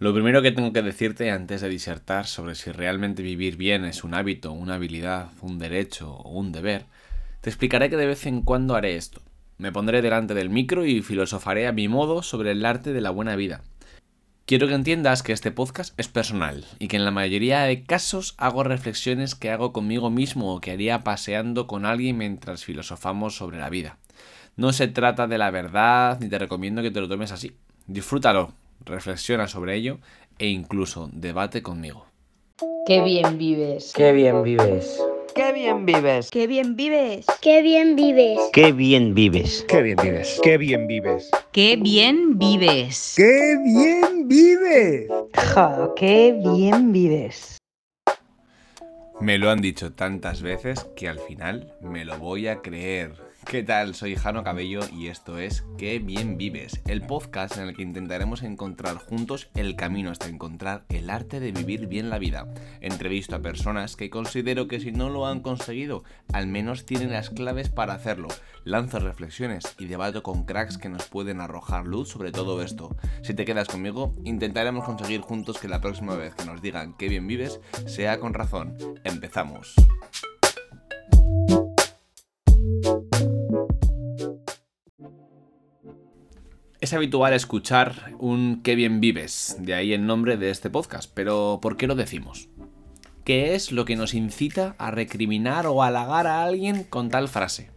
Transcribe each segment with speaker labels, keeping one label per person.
Speaker 1: Lo primero que tengo que decirte antes de disertar sobre si realmente vivir bien es un hábito, una habilidad, un derecho o un deber, te explicaré que de vez en cuando haré esto. Me pondré delante del micro y filosofaré a mi modo sobre el arte de la buena vida. Quiero que entiendas que este podcast es personal y que en la mayoría de casos hago reflexiones que hago conmigo mismo o que haría paseando con alguien mientras filosofamos sobre la vida. No se trata de la verdad ni te recomiendo que te lo tomes así. Disfrútalo, reflexiona sobre ello e incluso debate conmigo.
Speaker 2: Qué bien vives.
Speaker 3: Qué bien vives.
Speaker 4: Qué bien vives.
Speaker 5: Qué bien vives.
Speaker 6: Qué bien vives.
Speaker 3: Qué bien vives.
Speaker 7: Qué bien vives. Qué bien vives.
Speaker 8: Qué bien vives.
Speaker 7: Qué bien vives.
Speaker 2: Ja, qué bien vives.
Speaker 1: Me lo han dicho tantas veces que al final me lo voy a creer. ¿Qué tal? Soy Jano Cabello y esto es Qué bien vives, el podcast en el que intentaremos encontrar juntos el camino hasta encontrar el arte de vivir bien la vida. Entrevisto a personas que considero que si no lo han conseguido, al menos tienen las claves para hacerlo. Lanzo reflexiones y debato con cracks que nos pueden arrojar luz sobre todo esto. Si te quedas conmigo, intentaremos conseguir juntos que la próxima vez que nos digan qué bien vives sea con razón. Empezamos. Es habitual escuchar un qué bien vives, de ahí el nombre de este podcast, pero ¿por qué lo decimos? ¿Qué es lo que nos incita a recriminar o halagar a alguien con tal frase?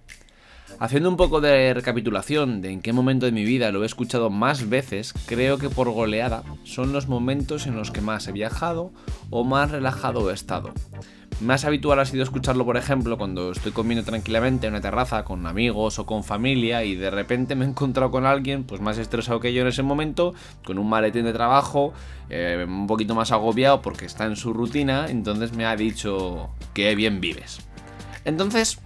Speaker 1: Haciendo un poco de recapitulación de en qué momento de mi vida lo he escuchado más veces, creo que por goleada son los momentos en los que más he viajado o más relajado he estado. Más habitual ha sido escucharlo, por ejemplo, cuando estoy comiendo tranquilamente en una terraza con amigos o con familia y de repente me he encontrado con alguien pues más estresado que yo en ese momento, con un maletín de trabajo, eh, un poquito más agobiado porque está en su rutina, entonces me ha dicho que bien vives. Entonces,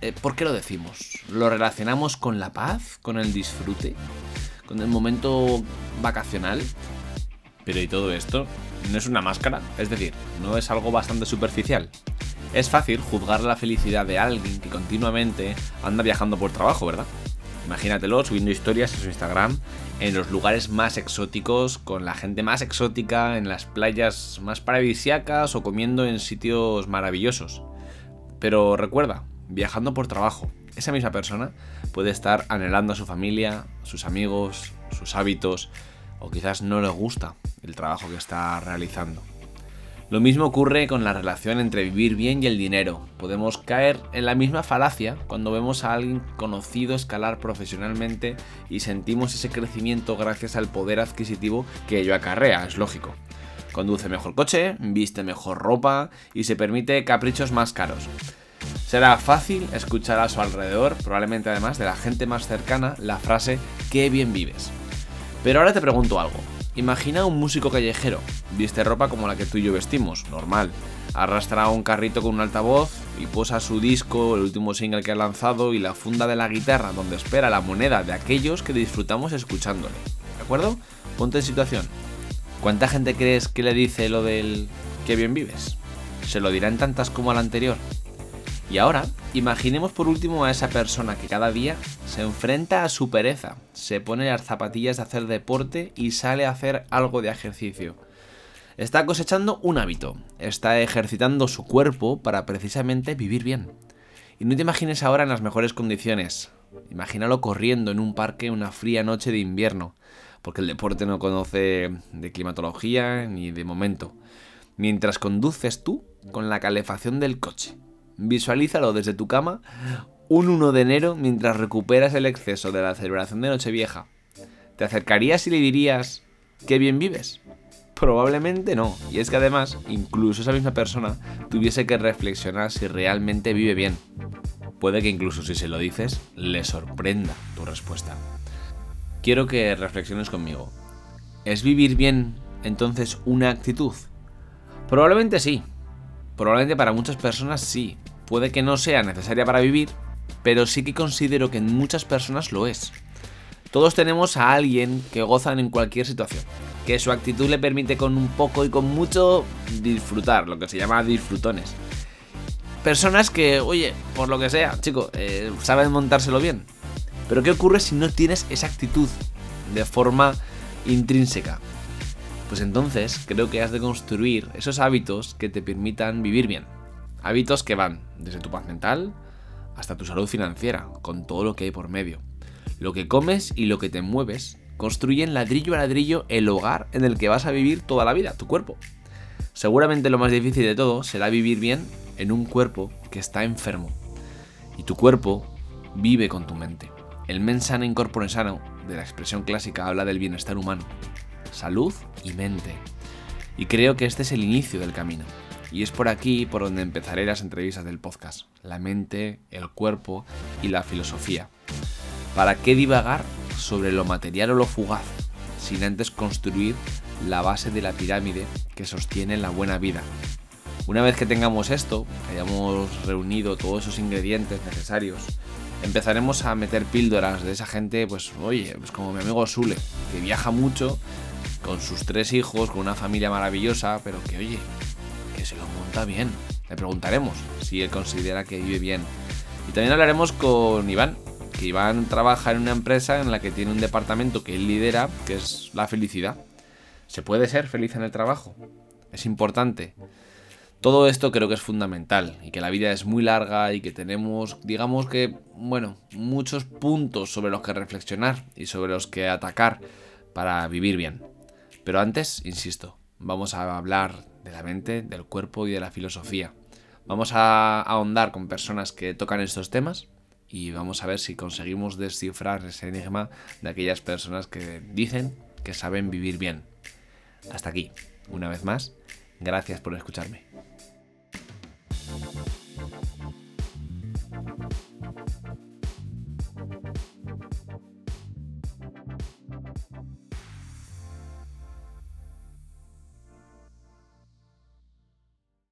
Speaker 1: eh, ¿por qué lo decimos? ¿Lo relacionamos con la paz, con el disfrute, con el momento vacacional? Pero ¿y todo esto? ¿No es una máscara? Es decir, ¿no es algo bastante superficial? Es fácil juzgar la felicidad de alguien que continuamente anda viajando por trabajo, ¿verdad? Imagínatelo subiendo historias en su Instagram en los lugares más exóticos, con la gente más exótica, en las playas más paradisiacas o comiendo en sitios maravillosos. Pero recuerda, viajando por trabajo, esa misma persona puede estar anhelando a su familia, sus amigos, sus hábitos, o quizás no le gusta el trabajo que está realizando. Lo mismo ocurre con la relación entre vivir bien y el dinero. Podemos caer en la misma falacia cuando vemos a alguien conocido escalar profesionalmente y sentimos ese crecimiento gracias al poder adquisitivo que ello acarrea, es lógico. Conduce mejor coche, viste mejor ropa y se permite caprichos más caros. Será fácil escuchar a su alrededor, probablemente además de la gente más cercana, la frase qué bien vives. Pero ahora te pregunto algo. Imagina un músico callejero, viste ropa como la que tú y yo vestimos, normal. Arrastra un carrito con un altavoz y posa su disco, el último single que ha lanzado y la funda de la guitarra donde espera la moneda de aquellos que disfrutamos escuchándole. ¿De acuerdo? Ponte en situación. ¿Cuánta gente crees que le dice lo del que bien vives? ¿Se lo dirán tantas como al anterior? Y ahora, imaginemos por último a esa persona que cada día se enfrenta a su pereza, se pone las zapatillas de hacer deporte y sale a hacer algo de ejercicio. Está cosechando un hábito, está ejercitando su cuerpo para precisamente vivir bien. Y no te imagines ahora en las mejores condiciones. Imagínalo corriendo en un parque una fría noche de invierno, porque el deporte no conoce de climatología ni de momento. Mientras conduces tú con la calefacción del coche Visualízalo desde tu cama un 1 de enero mientras recuperas el exceso de la celebración de Nochevieja. ¿Te acercarías y le dirías qué bien vives? Probablemente no. Y es que además, incluso esa misma persona tuviese que reflexionar si realmente vive bien. Puede que incluso si se lo dices, le sorprenda tu respuesta. Quiero que reflexiones conmigo. ¿Es vivir bien entonces una actitud? Probablemente sí. Probablemente para muchas personas sí, puede que no sea necesaria para vivir, pero sí que considero que en muchas personas lo es. Todos tenemos a alguien que gozan en cualquier situación, que su actitud le permite con un poco y con mucho disfrutar, lo que se llama disfrutones. Personas que, oye, por lo que sea, chico, eh, saben montárselo bien. Pero ¿qué ocurre si no tienes esa actitud de forma intrínseca? Pues entonces creo que has de construir esos hábitos que te permitan vivir bien. Hábitos que van desde tu paz mental hasta tu salud financiera, con todo lo que hay por medio. Lo que comes y lo que te mueves construyen ladrillo a ladrillo el hogar en el que vas a vivir toda la vida, tu cuerpo. Seguramente lo más difícil de todo será vivir bien en un cuerpo que está enfermo. Y tu cuerpo vive con tu mente. El mens sana in corpore sano, de la expresión clásica, habla del bienestar humano. Salud y mente. Y creo que este es el inicio del camino. Y es por aquí por donde empezaré las entrevistas del podcast. La mente, el cuerpo y la filosofía. ¿Para qué divagar sobre lo material o lo fugaz, sin antes construir la base de la pirámide que sostiene la buena vida? Una vez que tengamos esto, hayamos reunido todos esos ingredientes necesarios, empezaremos a meter píldoras de esa gente, pues oye, pues como mi amigo Sule, que viaja mucho con sus tres hijos, con una familia maravillosa, pero que oye, lo monta bien. Le preguntaremos si él considera que vive bien. Y también hablaremos con Iván, que Iván trabaja en una empresa en la que tiene un departamento que él lidera, que es la felicidad. ¿Se puede ser feliz en el trabajo? Es importante. Todo esto creo que es fundamental y que la vida es muy larga y que tenemos, digamos que, bueno, muchos puntos sobre los que reflexionar y sobre los que atacar para vivir bien. Pero antes, insisto, vamos a hablar de la mente, del cuerpo y de la filosofía. Vamos a ahondar con personas que tocan estos temas y vamos a ver si conseguimos descifrar ese enigma de aquellas personas que dicen que saben vivir bien. Hasta aquí, una vez más, gracias por escucharme.